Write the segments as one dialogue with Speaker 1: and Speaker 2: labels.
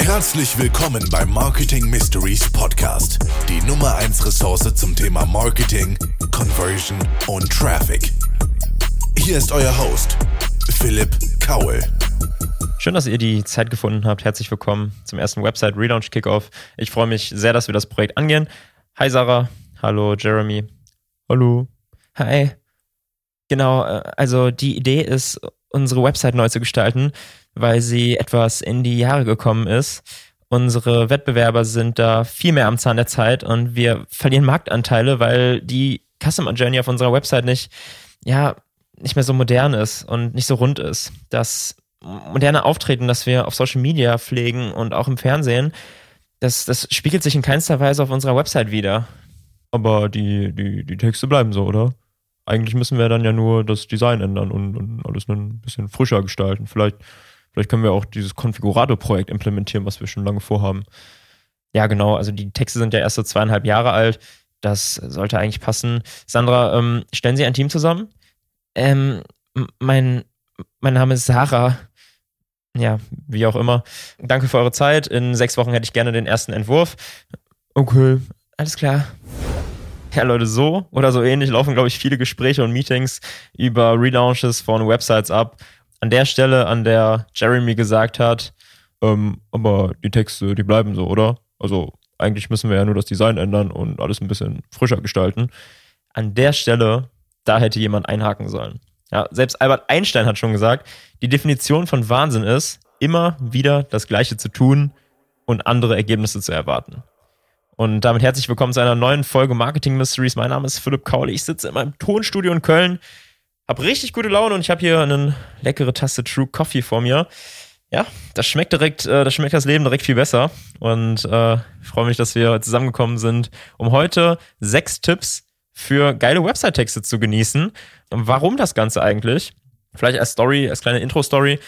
Speaker 1: Herzlich willkommen beim Marketing Mysteries Podcast, die Nummer 1 Ressource zum Thema Marketing, Conversion und Traffic. Hier ist euer Host, Philipp Kaul.
Speaker 2: Schön, dass ihr die Zeit gefunden habt. Herzlich willkommen zum ersten Website Relaunch Kickoff. Ich freue mich sehr, dass wir das Projekt angehen. Hi Sarah, hallo Jeremy.
Speaker 3: Hallo.
Speaker 2: Hi. Genau, äh, also die Idee ist, unsere Website neu zu gestalten, weil sie etwas in die Jahre gekommen ist. Unsere Wettbewerber sind da viel mehr am Zahn der Zeit und wir verlieren Marktanteile, weil die Customer Journey auf unserer Website nicht, ja, nicht mehr so modern ist und nicht so rund ist. Das moderne Auftreten, das wir auf Social Media pflegen und auch im Fernsehen, das, das spiegelt sich in keinster Weise auf unserer Website wieder.
Speaker 3: Aber die, die, die Texte bleiben so, oder? Eigentlich müssen wir dann ja nur das Design ändern und, und alles ein bisschen frischer gestalten. Vielleicht, vielleicht können wir auch dieses Konfigurator-Projekt implementieren, was wir schon lange vorhaben.
Speaker 2: Ja, genau. Also die Texte sind ja erst so zweieinhalb Jahre alt. Das sollte eigentlich passen. Sandra, ähm, stellen Sie ein Team zusammen? Ähm, mein, mein Name ist Sarah. Ja, wie auch immer. Danke für eure Zeit. In sechs Wochen hätte ich gerne den ersten Entwurf.
Speaker 3: Okay.
Speaker 2: Alles klar. Ja, Leute, so oder so ähnlich laufen, glaube ich, viele Gespräche und Meetings über Relaunches von Websites ab. An der Stelle, an der Jeremy gesagt hat,
Speaker 3: ähm, aber die Texte, die bleiben so, oder? Also eigentlich müssen wir ja nur das Design ändern und alles ein bisschen frischer gestalten.
Speaker 2: An der Stelle, da hätte jemand einhaken sollen. Ja, selbst Albert Einstein hat schon gesagt, die Definition von Wahnsinn ist, immer wieder das Gleiche zu tun und andere Ergebnisse zu erwarten. Und damit herzlich willkommen zu einer neuen Folge Marketing Mysteries. Mein Name ist Philipp Kaul. Ich sitze in meinem Tonstudio in Köln, habe richtig gute Laune und ich habe hier eine leckere Tasse True Coffee vor mir. Ja, das schmeckt direkt, äh, das schmeckt das Leben direkt viel besser. Und äh, ich freue mich, dass wir zusammengekommen sind, um heute sechs Tipps für geile Website-Texte zu genießen. Warum das Ganze eigentlich? Vielleicht als Story, als kleine Intro-Story.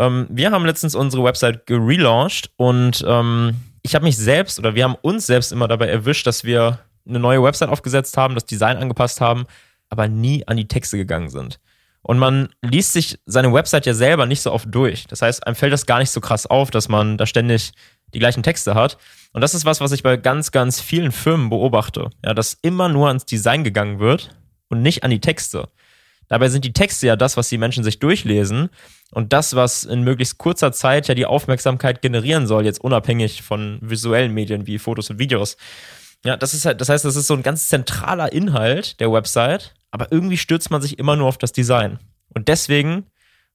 Speaker 2: Ähm, wir haben letztens unsere Website gelauncht und ähm, ich habe mich selbst oder wir haben uns selbst immer dabei erwischt, dass wir eine neue Website aufgesetzt haben, das Design angepasst haben, aber nie an die Texte gegangen sind. Und man liest sich seine Website ja selber nicht so oft durch. Das heißt, einem fällt das gar nicht so krass auf, dass man da ständig die gleichen Texte hat. Und das ist was, was ich bei ganz, ganz vielen Firmen beobachte. Ja, dass immer nur ans Design gegangen wird und nicht an die Texte. Dabei sind die Texte ja das, was die Menschen sich durchlesen und das, was in möglichst kurzer Zeit ja die Aufmerksamkeit generieren soll, jetzt unabhängig von visuellen Medien wie Fotos und Videos. Ja, das ist halt, das heißt, das ist so ein ganz zentraler Inhalt der Website, aber irgendwie stürzt man sich immer nur auf das Design. Und deswegen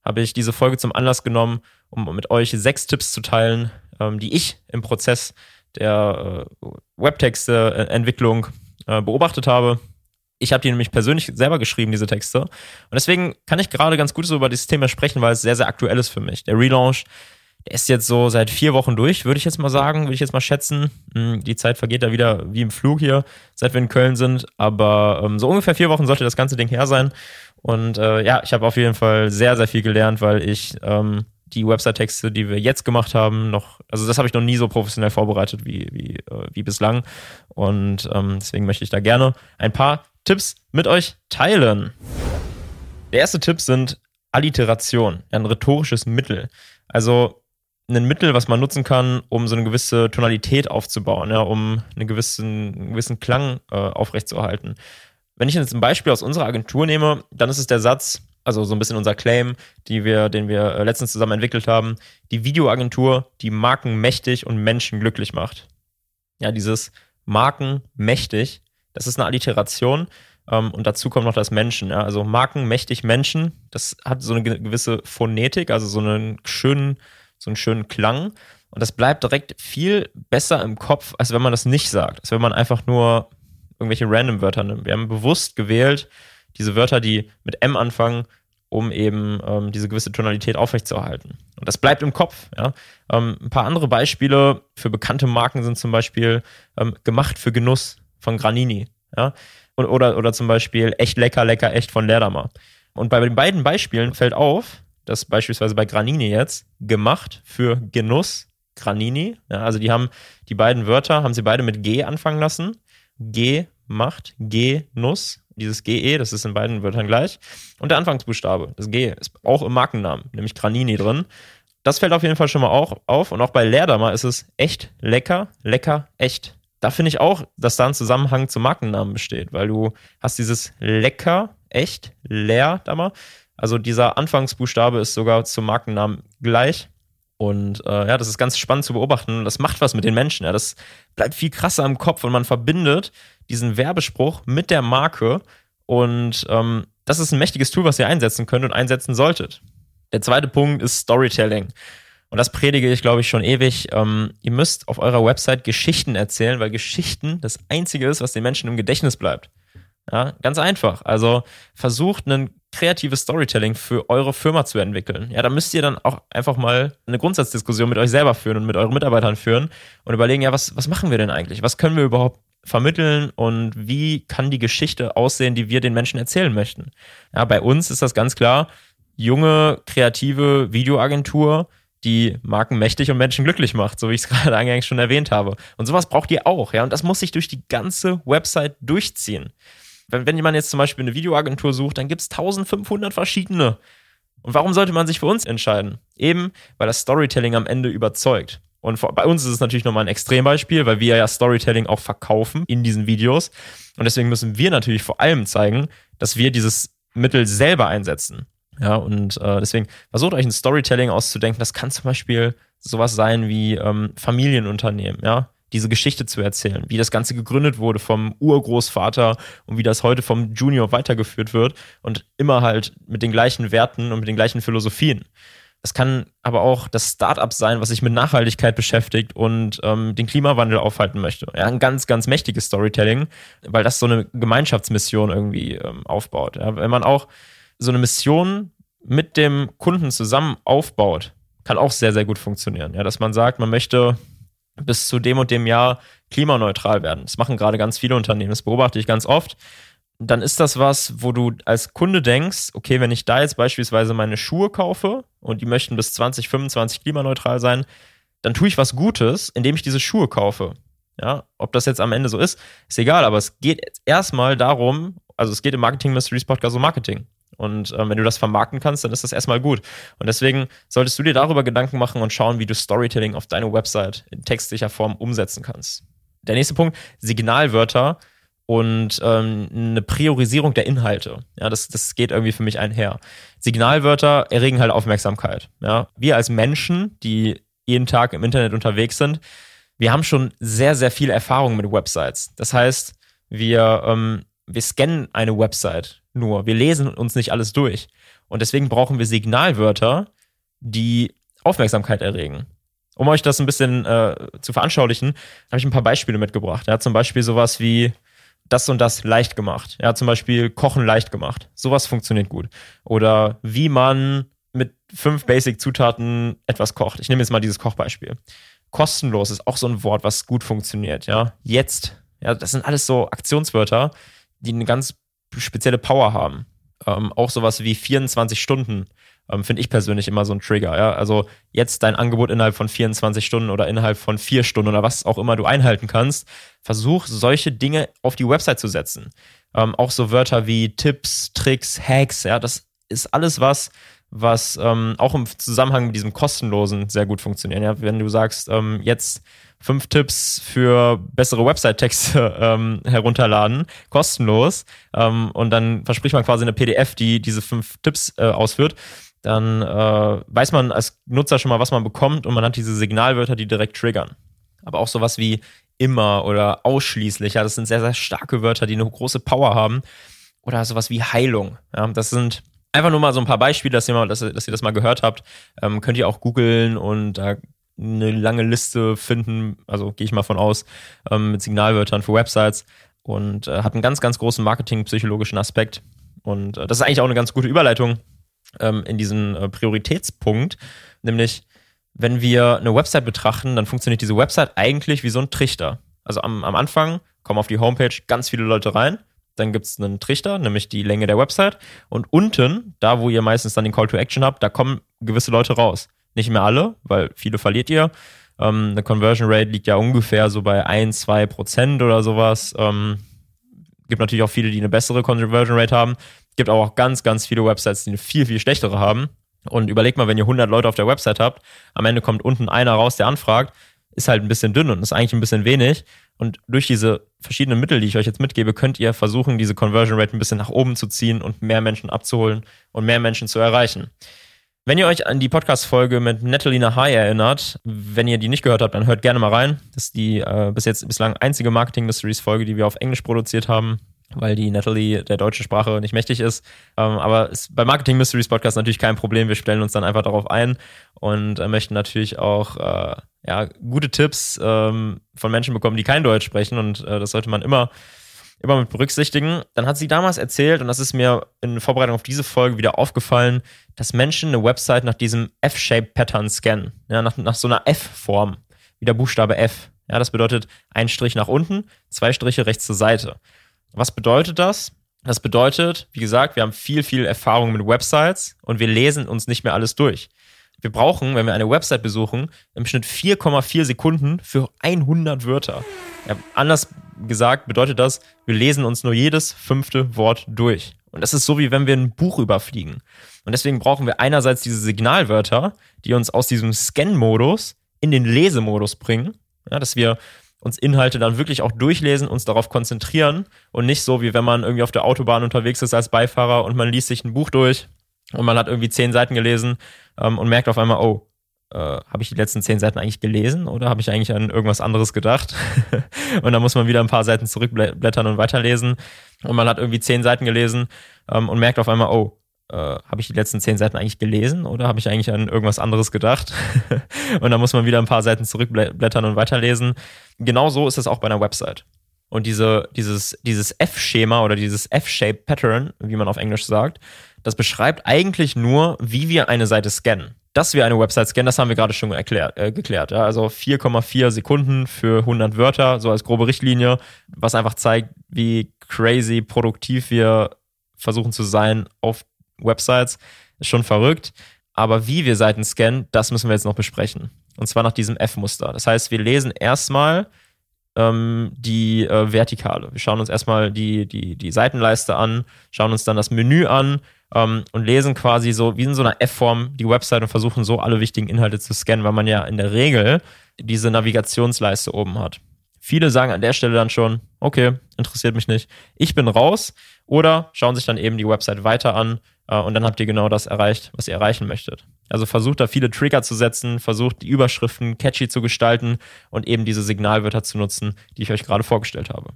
Speaker 2: habe ich diese Folge zum Anlass genommen, um mit euch sechs Tipps zu teilen, ähm, die ich im Prozess der äh, Webtexte-Entwicklung äh, beobachtet habe ich habe die nämlich persönlich selber geschrieben, diese Texte. Und deswegen kann ich gerade ganz gut so über dieses Thema sprechen, weil es sehr, sehr aktuell ist für mich. Der Relaunch, der ist jetzt so seit vier Wochen durch, würde ich jetzt mal sagen, würde ich jetzt mal schätzen. Hm, die Zeit vergeht da wieder wie im Flug hier, seit wir in Köln sind. Aber ähm, so ungefähr vier Wochen sollte das ganze Ding her sein. Und äh, ja, ich habe auf jeden Fall sehr, sehr viel gelernt, weil ich ähm, die Website-Texte, die wir jetzt gemacht haben, noch, also das habe ich noch nie so professionell vorbereitet wie, wie, äh, wie bislang. Und ähm, deswegen möchte ich da gerne ein paar Tipps mit euch teilen. Der erste Tipp sind Alliteration, ein rhetorisches Mittel. Also ein Mittel, was man nutzen kann, um so eine gewisse Tonalität aufzubauen, ja, um einen gewissen, einen gewissen Klang äh, aufrechtzuerhalten. Wenn ich jetzt ein Beispiel aus unserer Agentur nehme, dann ist es der Satz, also so ein bisschen unser Claim, die wir, den wir äh, letztens zusammen entwickelt haben, die Videoagentur, die Marken mächtig und Menschen glücklich macht. Ja, dieses Marken mächtig, das ist eine Alliteration ähm, und dazu kommt noch das Menschen. Ja? Also Marken mächtig Menschen, das hat so eine gewisse Phonetik, also so einen schönen, so einen schönen Klang. Und das bleibt direkt viel besser im Kopf, als wenn man das nicht sagt. Als wenn man einfach nur irgendwelche random Wörter nimmt. Wir haben bewusst gewählt, diese Wörter, die mit M anfangen, um eben ähm, diese gewisse Tonalität aufrechtzuerhalten. Und das bleibt im Kopf. Ja? Ähm, ein paar andere Beispiele für bekannte Marken sind zum Beispiel ähm, gemacht für Genuss von Granini. Ja? Oder, oder zum Beispiel echt lecker, lecker, echt von Ledermer. Und bei den beiden Beispielen fällt auf, dass beispielsweise bei Granini jetzt gemacht für Genuss Granini, ja, also die haben die beiden Wörter, haben sie beide mit G anfangen lassen. G macht, G Nuss, dieses GE, das ist in beiden Wörtern gleich. Und der Anfangsbuchstabe, das G, ist auch im Markennamen, nämlich Granini drin. Das fällt auf jeden Fall schon mal auch auf. Und auch bei Leerdammer ist es echt lecker, lecker, echt. Da finde ich auch, dass da ein Zusammenhang zum Markennamen besteht, weil du hast dieses lecker, echt, Leerdammer. Also dieser Anfangsbuchstabe ist sogar zum Markennamen gleich. Und äh, ja, das ist ganz spannend zu beobachten. Das macht was mit den Menschen. Ja. Das bleibt viel krasser im Kopf und man verbindet diesen Werbespruch mit der Marke. Und ähm, das ist ein mächtiges Tool, was ihr einsetzen könnt und einsetzen solltet. Der zweite Punkt ist Storytelling. Und das predige ich, glaube ich, schon ewig. Ähm, ihr müsst auf eurer Website Geschichten erzählen, weil Geschichten das Einzige ist, was den Menschen im Gedächtnis bleibt. Ja, ganz einfach. Also versucht ein kreatives Storytelling für eure Firma zu entwickeln. Ja, da müsst ihr dann auch einfach mal eine Grundsatzdiskussion mit euch selber führen und mit euren Mitarbeitern führen und überlegen, ja, was, was machen wir denn eigentlich? Was können wir überhaupt vermitteln und wie kann die Geschichte aussehen, die wir den Menschen erzählen möchten? Ja, bei uns ist das ganz klar, junge, kreative Videoagentur, die Marken mächtig und Menschen glücklich macht, so wie ich es gerade eingangs schon erwähnt habe. Und sowas braucht ihr auch, ja. Und das muss sich durch die ganze Website durchziehen wenn, wenn jemand jetzt zum Beispiel eine Videoagentur sucht, dann gibt es 1500 verschiedene. Und warum sollte man sich für uns entscheiden? Eben, weil das Storytelling am Ende überzeugt. Und bei uns ist es natürlich nochmal ein Extrembeispiel, weil wir ja Storytelling auch verkaufen in diesen Videos. Und deswegen müssen wir natürlich vor allem zeigen, dass wir dieses Mittel selber einsetzen. Ja, und äh, deswegen versucht euch ein Storytelling auszudenken. Das kann zum Beispiel sowas sein wie ähm, Familienunternehmen, ja diese Geschichte zu erzählen, wie das Ganze gegründet wurde vom Urgroßvater und wie das heute vom Junior weitergeführt wird und immer halt mit den gleichen Werten und mit den gleichen Philosophien. Es kann aber auch das Startup sein, was sich mit Nachhaltigkeit beschäftigt und ähm, den Klimawandel aufhalten möchte. Ja, ein ganz, ganz mächtiges Storytelling, weil das so eine Gemeinschaftsmission irgendwie ähm, aufbaut. Ja, wenn man auch so eine Mission mit dem Kunden zusammen aufbaut, kann auch sehr, sehr gut funktionieren. Ja, dass man sagt, man möchte bis zu dem und dem Jahr klimaneutral werden. Das machen gerade ganz viele Unternehmen, das beobachte ich ganz oft. Dann ist das was, wo du als Kunde denkst, okay, wenn ich da jetzt beispielsweise meine Schuhe kaufe und die möchten bis 2025 klimaneutral sein, dann tue ich was Gutes, indem ich diese Schuhe kaufe. Ja, ob das jetzt am Ende so ist, ist egal, aber es geht erstmal darum, also es geht im Marketing Mysteries Podcast um Marketing. Und äh, wenn du das vermarkten kannst, dann ist das erstmal gut. Und deswegen solltest du dir darüber Gedanken machen und schauen, wie du Storytelling auf deine Website in textlicher Form umsetzen kannst. Der nächste Punkt, Signalwörter und ähm, eine Priorisierung der Inhalte. Ja, das, das geht irgendwie für mich einher. Signalwörter erregen halt Aufmerksamkeit. Ja, wir als Menschen, die jeden Tag im Internet unterwegs sind, wir haben schon sehr, sehr viel Erfahrung mit Websites. Das heißt, wir, ähm, wir scannen eine Website nur. Wir lesen uns nicht alles durch. Und deswegen brauchen wir Signalwörter, die Aufmerksamkeit erregen. Um euch das ein bisschen äh, zu veranschaulichen, habe ich ein paar Beispiele mitgebracht. Ja, zum Beispiel sowas wie das und das leicht gemacht. Ja, zum Beispiel Kochen leicht gemacht. Sowas funktioniert gut. Oder wie man mit fünf Basic-Zutaten etwas kocht. Ich nehme jetzt mal dieses Kochbeispiel. Kostenlos ist auch so ein Wort, was gut funktioniert. Ja, jetzt. Ja, das sind alles so Aktionswörter, die eine ganz spezielle Power haben. Ähm, auch sowas wie 24 Stunden ähm, finde ich persönlich immer so ein Trigger. Ja? Also jetzt dein Angebot innerhalb von 24 Stunden oder innerhalb von vier Stunden oder was auch immer du einhalten kannst, versuch solche Dinge auf die Website zu setzen. Ähm, auch so Wörter wie Tipps, Tricks, Hacks, ja, das ist alles was, was ähm, auch im Zusammenhang mit diesem kostenlosen sehr gut funktioniert. Ja? Wenn du sagst, ähm, jetzt fünf Tipps für bessere Website-Texte ähm, herunterladen, kostenlos. Ähm, und dann verspricht man quasi eine PDF, die diese fünf Tipps äh, ausführt. Dann äh, weiß man als Nutzer schon mal, was man bekommt und man hat diese Signalwörter, die direkt triggern. Aber auch sowas wie immer oder ausschließlich, ja, das sind sehr, sehr starke Wörter, die eine große Power haben. Oder sowas wie Heilung. Ja, das sind einfach nur mal so ein paar Beispiele, dass ihr, mal, dass, dass ihr das mal gehört habt. Ähm, könnt ihr auch googeln und da eine lange Liste finden, also gehe ich mal von aus, ähm, mit Signalwörtern für Websites und äh, hat einen ganz, ganz großen marketingpsychologischen Aspekt. Und äh, das ist eigentlich auch eine ganz gute Überleitung ähm, in diesen äh, Prioritätspunkt, nämlich wenn wir eine Website betrachten, dann funktioniert diese Website eigentlich wie so ein Trichter. Also am, am Anfang kommen auf die Homepage ganz viele Leute rein, dann gibt es einen Trichter, nämlich die Länge der Website. Und unten, da wo ihr meistens dann den Call to Action habt, da kommen gewisse Leute raus. Nicht mehr alle, weil viele verliert ihr. Ähm, eine Conversion Rate liegt ja ungefähr so bei 1, 2 Prozent oder sowas. Ähm, gibt natürlich auch viele, die eine bessere Conversion Rate haben. Gibt aber auch ganz, ganz viele Websites, die eine viel, viel schlechtere haben. Und überlegt mal, wenn ihr 100 Leute auf der Website habt, am Ende kommt unten einer raus, der anfragt, ist halt ein bisschen dünn und ist eigentlich ein bisschen wenig. Und durch diese verschiedenen Mittel, die ich euch jetzt mitgebe, könnt ihr versuchen, diese Conversion Rate ein bisschen nach oben zu ziehen und mehr Menschen abzuholen und mehr Menschen zu erreichen. Wenn ihr euch an die Podcast-Folge mit Natalie Nahai erinnert, wenn ihr die nicht gehört habt, dann hört gerne mal rein. Das ist die äh, bis jetzt bislang einzige Marketing Mysteries-Folge, die wir auf Englisch produziert haben weil die Natalie der deutschen Sprache nicht mächtig ist. Ähm, aber ist bei Marketing Mysteries Podcast natürlich kein Problem. Wir stellen uns dann einfach darauf ein und äh, möchten natürlich auch äh, ja, gute Tipps ähm, von Menschen bekommen, die kein Deutsch sprechen. Und äh, das sollte man immer, immer mit berücksichtigen. Dann hat sie damals erzählt, und das ist mir in Vorbereitung auf diese Folge wieder aufgefallen, dass Menschen eine Website nach diesem F-Shape-Pattern scannen. Ja, nach, nach so einer F-Form, wie der Buchstabe F. Ja, das bedeutet ein Strich nach unten, zwei Striche rechts zur Seite. Was bedeutet das? Das bedeutet, wie gesagt, wir haben viel, viel Erfahrung mit Websites und wir lesen uns nicht mehr alles durch. Wir brauchen, wenn wir eine Website besuchen, im Schnitt 4,4 Sekunden für 100 Wörter. Ja, anders gesagt bedeutet das, wir lesen uns nur jedes fünfte Wort durch. Und das ist so, wie wenn wir ein Buch überfliegen. Und deswegen brauchen wir einerseits diese Signalwörter, die uns aus diesem Scan-Modus in den Lesemodus bringen. Ja, dass wir uns Inhalte dann wirklich auch durchlesen, uns darauf konzentrieren und nicht so, wie wenn man irgendwie auf der Autobahn unterwegs ist als Beifahrer und man liest sich ein Buch durch und man hat irgendwie zehn Seiten gelesen ähm, und merkt auf einmal, oh, äh, habe ich die letzten zehn Seiten eigentlich gelesen oder habe ich eigentlich an irgendwas anderes gedacht? und dann muss man wieder ein paar Seiten zurückblättern und weiterlesen und man hat irgendwie zehn Seiten gelesen ähm, und merkt auf einmal, oh, äh, habe ich die letzten zehn Seiten eigentlich gelesen oder habe ich eigentlich an irgendwas anderes gedacht? und dann muss man wieder ein paar Seiten zurückblättern und weiterlesen. Genau so ist es auch bei einer Website. Und diese, dieses, dieses F-Schema oder dieses F-Shape Pattern, wie man auf Englisch sagt, das beschreibt eigentlich nur, wie wir eine Seite scannen. Dass wir eine Website scannen, das haben wir gerade schon erklärt, äh, geklärt. Ja? Also 4,4 Sekunden für 100 Wörter, so als grobe Richtlinie, was einfach zeigt, wie crazy produktiv wir versuchen zu sein auf Websites. Ist schon verrückt. Aber wie wir Seiten scannen, das müssen wir jetzt noch besprechen. Und zwar nach diesem F-Muster. Das heißt, wir lesen erstmal ähm, die äh, Vertikale. Wir schauen uns erstmal die, die, die Seitenleiste an, schauen uns dann das Menü an ähm, und lesen quasi so wie in so einer F-Form die Website und versuchen so alle wichtigen Inhalte zu scannen, weil man ja in der Regel diese Navigationsleiste oben hat. Viele sagen an der Stelle dann schon, okay, interessiert mich nicht, ich bin raus oder schauen sich dann eben die Website weiter an und dann habt ihr genau das erreicht, was ihr erreichen möchtet. Also versucht da viele Trigger zu setzen, versucht die Überschriften catchy zu gestalten und eben diese Signalwörter zu nutzen, die ich euch gerade vorgestellt habe.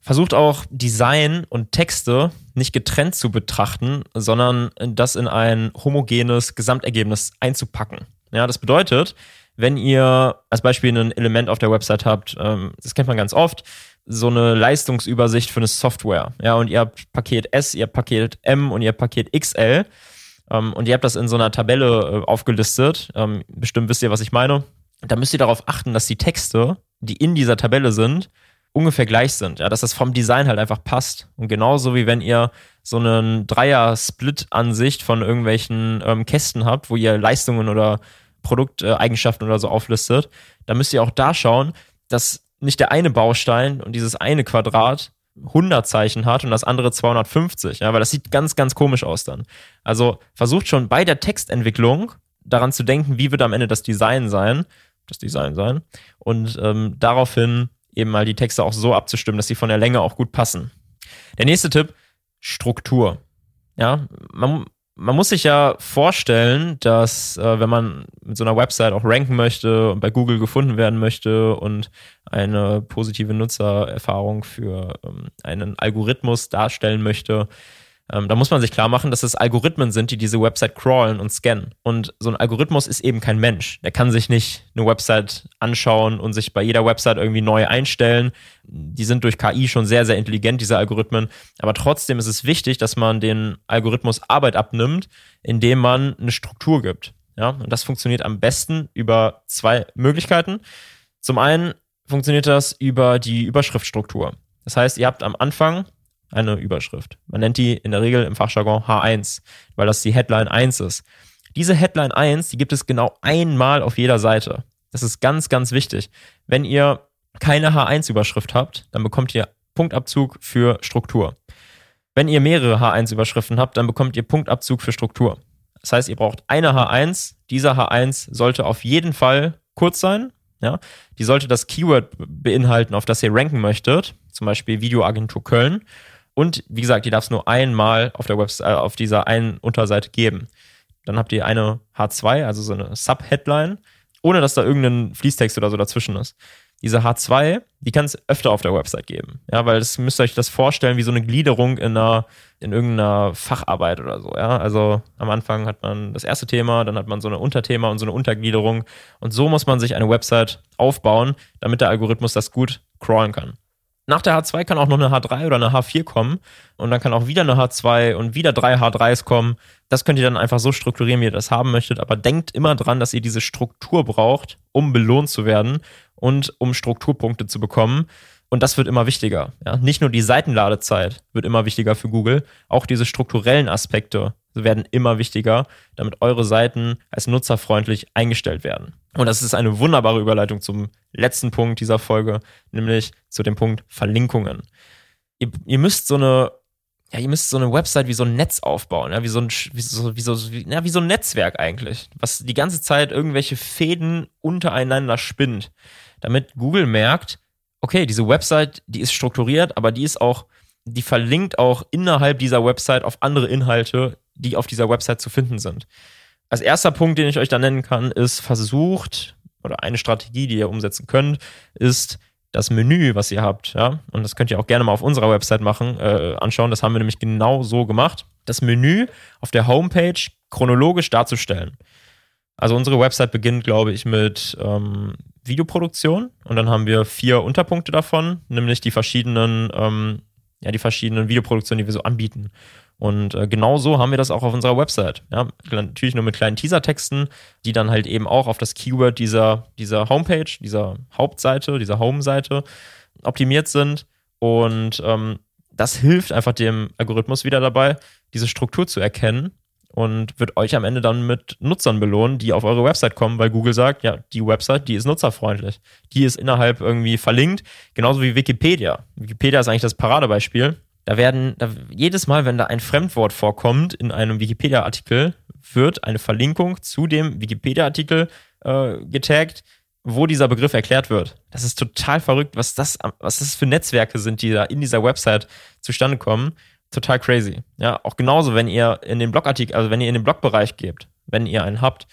Speaker 2: Versucht auch Design und Texte nicht getrennt zu betrachten, sondern das in ein homogenes Gesamtergebnis einzupacken. Ja, das bedeutet, wenn ihr als Beispiel ein Element auf der Website habt, ähm, das kennt man ganz oft, so eine Leistungsübersicht für eine Software. Ja, und ihr habt Paket S, ihr habt Paket M und ihr habt Paket XL. Ähm, und ihr habt das in so einer Tabelle äh, aufgelistet. Ähm, bestimmt wisst ihr, was ich meine. Da müsst ihr darauf achten, dass die Texte, die in dieser Tabelle sind, ungefähr gleich sind. Ja, dass das vom Design halt einfach passt. Und genauso wie wenn ihr so einen Dreier-Split-Ansicht von irgendwelchen ähm, Kästen habt, wo ihr Leistungen oder Produkteigenschaften oder so auflistet, dann müsst ihr auch da schauen, dass nicht der eine Baustein und dieses eine Quadrat 100 Zeichen hat und das andere 250, ja, weil das sieht ganz, ganz komisch aus dann. Also versucht schon bei der Textentwicklung daran zu denken, wie wird am Ende das Design sein, das Design sein und ähm, daraufhin eben mal die Texte auch so abzustimmen, dass sie von der Länge auch gut passen. Der nächste Tipp, Struktur. Ja, man, man muss sich ja vorstellen, dass äh, wenn man mit so einer Website auch ranken möchte und bei Google gefunden werden möchte und eine positive Nutzererfahrung für ähm, einen Algorithmus darstellen möchte, ähm, da muss man sich klar machen, dass es Algorithmen sind, die diese Website crawlen und scannen. Und so ein Algorithmus ist eben kein Mensch. Der kann sich nicht eine Website anschauen und sich bei jeder Website irgendwie neu einstellen. Die sind durch KI schon sehr, sehr intelligent, diese Algorithmen. Aber trotzdem ist es wichtig, dass man den Algorithmus Arbeit abnimmt, indem man eine Struktur gibt. Ja, und das funktioniert am besten über zwei Möglichkeiten. Zum einen funktioniert das über die Überschriftstruktur. Das heißt, ihr habt am Anfang eine Überschrift. Man nennt die in der Regel im Fachjargon H1, weil das die Headline 1 ist. Diese Headline 1, die gibt es genau einmal auf jeder Seite. Das ist ganz, ganz wichtig. Wenn ihr keine H1-Überschrift habt, dann bekommt ihr Punktabzug für Struktur. Wenn ihr mehrere H1-Überschriften habt, dann bekommt ihr Punktabzug für Struktur. Das heißt, ihr braucht eine H1. Dieser H1 sollte auf jeden Fall kurz sein. Ja, die sollte das Keyword beinhalten, auf das ihr ranken möchtet. Zum Beispiel Videoagentur Köln. Und wie gesagt, die darf es nur einmal auf der Website, äh, auf dieser einen Unterseite geben. Dann habt ihr eine H2, also so eine Sub-Headline, ohne dass da irgendein Fließtext oder so dazwischen ist diese H2, die kann es öfter auf der Website geben. Ja, weil das müsst ihr euch das vorstellen wie so eine Gliederung in einer, in irgendeiner Facharbeit oder so. Ja, also am Anfang hat man das erste Thema, dann hat man so eine Unterthema und so eine Untergliederung. Und so muss man sich eine Website aufbauen, damit der Algorithmus das gut crawlen kann. Nach der H2 kann auch noch eine H3 oder eine H4 kommen und dann kann auch wieder eine H2 und wieder drei H3s kommen. Das könnt ihr dann einfach so strukturieren, wie ihr das haben möchtet, aber denkt immer dran, dass ihr diese Struktur braucht, um belohnt zu werden und um Strukturpunkte zu bekommen. Und das wird immer wichtiger. Ja? Nicht nur die Seitenladezeit wird immer wichtiger für Google, auch diese strukturellen Aspekte werden immer wichtiger, damit eure Seiten als nutzerfreundlich eingestellt werden. Und das ist eine wunderbare Überleitung zum letzten Punkt dieser Folge, nämlich zu dem Punkt Verlinkungen. Ihr, ihr müsst so eine ja, ihr müsst so eine Website wie so ein Netz aufbauen, ja, wie so ein, wie so, wie so, wie, ja, wie so ein Netzwerk eigentlich, was die ganze Zeit irgendwelche Fäden untereinander spinnt damit Google merkt, okay, diese Website, die ist strukturiert, aber die ist auch, die verlinkt auch innerhalb dieser Website auf andere Inhalte, die auf dieser Website zu finden sind. Als erster Punkt, den ich euch da nennen kann, ist versucht, oder eine Strategie, die ihr umsetzen könnt, ist das Menü, was ihr habt, ja, und das könnt ihr auch gerne mal auf unserer Website machen, äh, anschauen. Das haben wir nämlich genau so gemacht. Das Menü auf der Homepage chronologisch darzustellen. Also unsere Website beginnt, glaube ich, mit ähm, Videoproduktion und dann haben wir vier Unterpunkte davon, nämlich die verschiedenen, ähm, ja, die verschiedenen Videoproduktionen, die wir so anbieten. Und äh, genau so haben wir das auch auf unserer Website. Ja, natürlich nur mit kleinen Teasertexten, die dann halt eben auch auf das Keyword dieser, dieser Homepage, dieser Hauptseite, dieser Home-Seite optimiert sind. Und ähm, das hilft einfach dem Algorithmus wieder dabei, diese Struktur zu erkennen und wird euch am Ende dann mit Nutzern belohnen, die auf eure Website kommen, weil Google sagt, ja, die Website, die ist nutzerfreundlich. Die ist innerhalb irgendwie verlinkt, genauso wie Wikipedia. Wikipedia ist eigentlich das Paradebeispiel. Da werden, da, jedes Mal, wenn da ein Fremdwort vorkommt in einem Wikipedia-Artikel, wird eine Verlinkung zu dem Wikipedia-Artikel äh, getaggt, wo dieser Begriff erklärt wird. Das ist total verrückt, was das, was das für Netzwerke sind, die da in dieser Website zustande kommen total crazy. Ja, auch genauso, wenn ihr in den Blogartikel, also wenn ihr in den Blogbereich gebt, wenn ihr einen habt,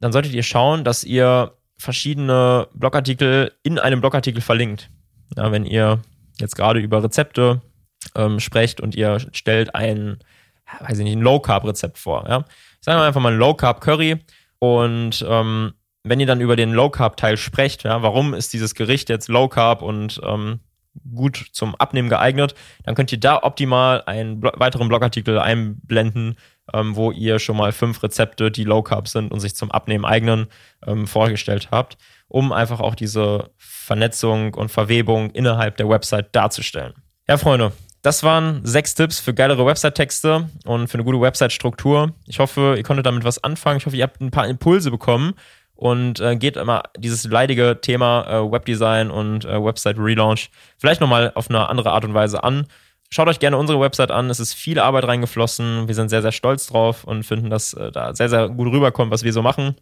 Speaker 2: dann solltet ihr schauen, dass ihr verschiedene Blogartikel in einem Blogartikel verlinkt. Ja, wenn ihr jetzt gerade über Rezepte ähm, sprecht und ihr stellt ein, weiß ich nicht, ein Low Carb Rezept vor. Ja, ich sage einfach mal ein Low Carb Curry und ähm, wenn ihr dann über den Low Carb Teil sprecht, ja, warum ist dieses Gericht jetzt Low Carb und ähm, gut zum Abnehmen geeignet, dann könnt ihr da optimal einen weiteren Blogartikel einblenden, ähm, wo ihr schon mal fünf Rezepte, die Low Carb sind und sich zum Abnehmen eignen, ähm, vorgestellt habt, um einfach auch diese Vernetzung und Verwebung innerhalb der Website darzustellen. Ja, Freunde, das waren sechs Tipps für geilere Website-Texte und für eine gute Website-Struktur. Ich hoffe, ihr konntet damit was anfangen. Ich hoffe, ihr habt ein paar Impulse bekommen und äh, geht immer dieses leidige Thema äh, Webdesign und äh, Website Relaunch vielleicht nochmal auf eine andere Art und Weise an. Schaut euch gerne unsere Website an. Es ist viel Arbeit reingeflossen. Wir sind sehr, sehr stolz drauf und finden, dass äh, da sehr, sehr gut rüberkommt, was wir so machen.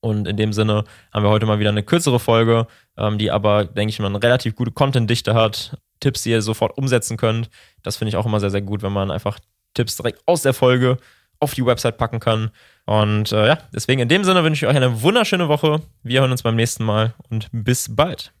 Speaker 2: Und in dem Sinne haben wir heute mal wieder eine kürzere Folge, ähm, die aber, denke ich mal, eine relativ gute Content-Dichte hat. Tipps, die ihr sofort umsetzen könnt. Das finde ich auch immer sehr, sehr gut, wenn man einfach Tipps direkt aus der Folge auf die Website packen kann. Und äh, ja, deswegen in dem Sinne wünsche ich euch eine wunderschöne Woche. Wir hören uns beim nächsten Mal und bis bald.